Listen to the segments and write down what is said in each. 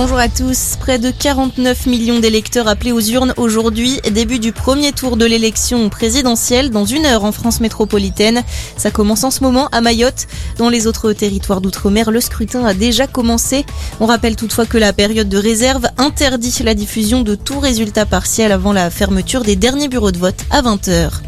Bonjour à tous. Près de 49 millions d'électeurs appelés aux urnes aujourd'hui. Début du premier tour de l'élection présidentielle dans une heure en France métropolitaine. Ça commence en ce moment à Mayotte. Dans les autres territoires d'outre-mer, le scrutin a déjà commencé. On rappelle toutefois que la période de réserve interdit la diffusion de tout résultat partiel avant la fermeture des derniers bureaux de vote à 20h.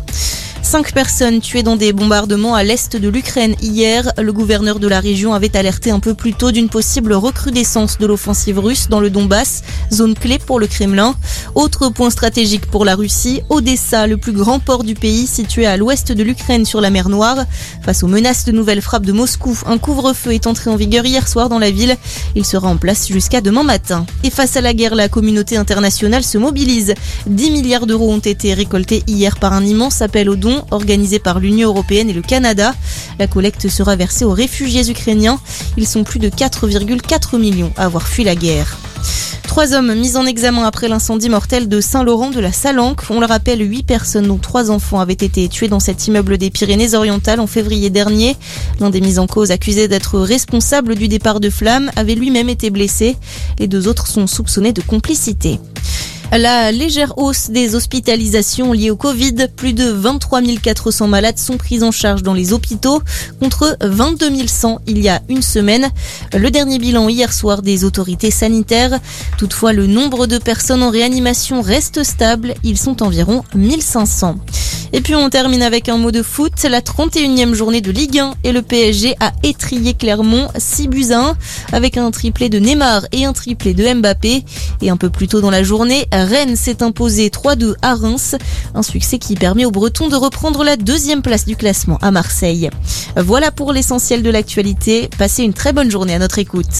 Cinq personnes tuées dans des bombardements à l'est de l'Ukraine hier. Le gouverneur de la région avait alerté un peu plus tôt d'une possible recrudescence de l'offensive russe dans le Donbass, zone clé pour le Kremlin. Autre point stratégique pour la Russie, Odessa, le plus grand port du pays situé à l'ouest de l'Ukraine sur la mer Noire. Face aux menaces de nouvelles frappes de Moscou, un couvre-feu est entré en vigueur hier soir dans la ville. Il sera en place jusqu'à demain matin. Et face à la guerre, la communauté internationale se mobilise. 10 milliards d'euros ont été récoltés hier par un immense appel aux dons organisé par l'Union européenne et le Canada. La collecte sera versée aux réfugiés ukrainiens. Ils sont plus de 4,4 millions à avoir fui la guerre. Trois hommes mis en examen après l'incendie mortel de Saint-Laurent de la Salanque. On le rappelle, huit personnes, dont trois enfants, avaient été tués dans cet immeuble des Pyrénées-Orientales en février dernier. L'un des mis en cause, accusé d'être responsable du départ de flammes, avait lui-même été blessé. Les deux autres sont soupçonnés de complicité. La légère hausse des hospitalisations liées au Covid, plus de 23 400 malades sont pris en charge dans les hôpitaux contre 22 100 il y a une semaine. Le dernier bilan hier soir des autorités sanitaires. Toutefois, le nombre de personnes en réanimation reste stable. Ils sont environ 1500. Et puis on termine avec un mot de foot. La 31e journée de Ligue 1 et le PSG a étrié Clermont 6 buts à 1 avec un triplé de Neymar et un triplé de Mbappé. Et un peu plus tôt dans la journée, Rennes s'est imposé 3-2 à Reims. Un succès qui permet aux Bretons de reprendre la deuxième place du classement à Marseille. Voilà pour l'essentiel de l'actualité. Passez une très bonne journée à notre écoute.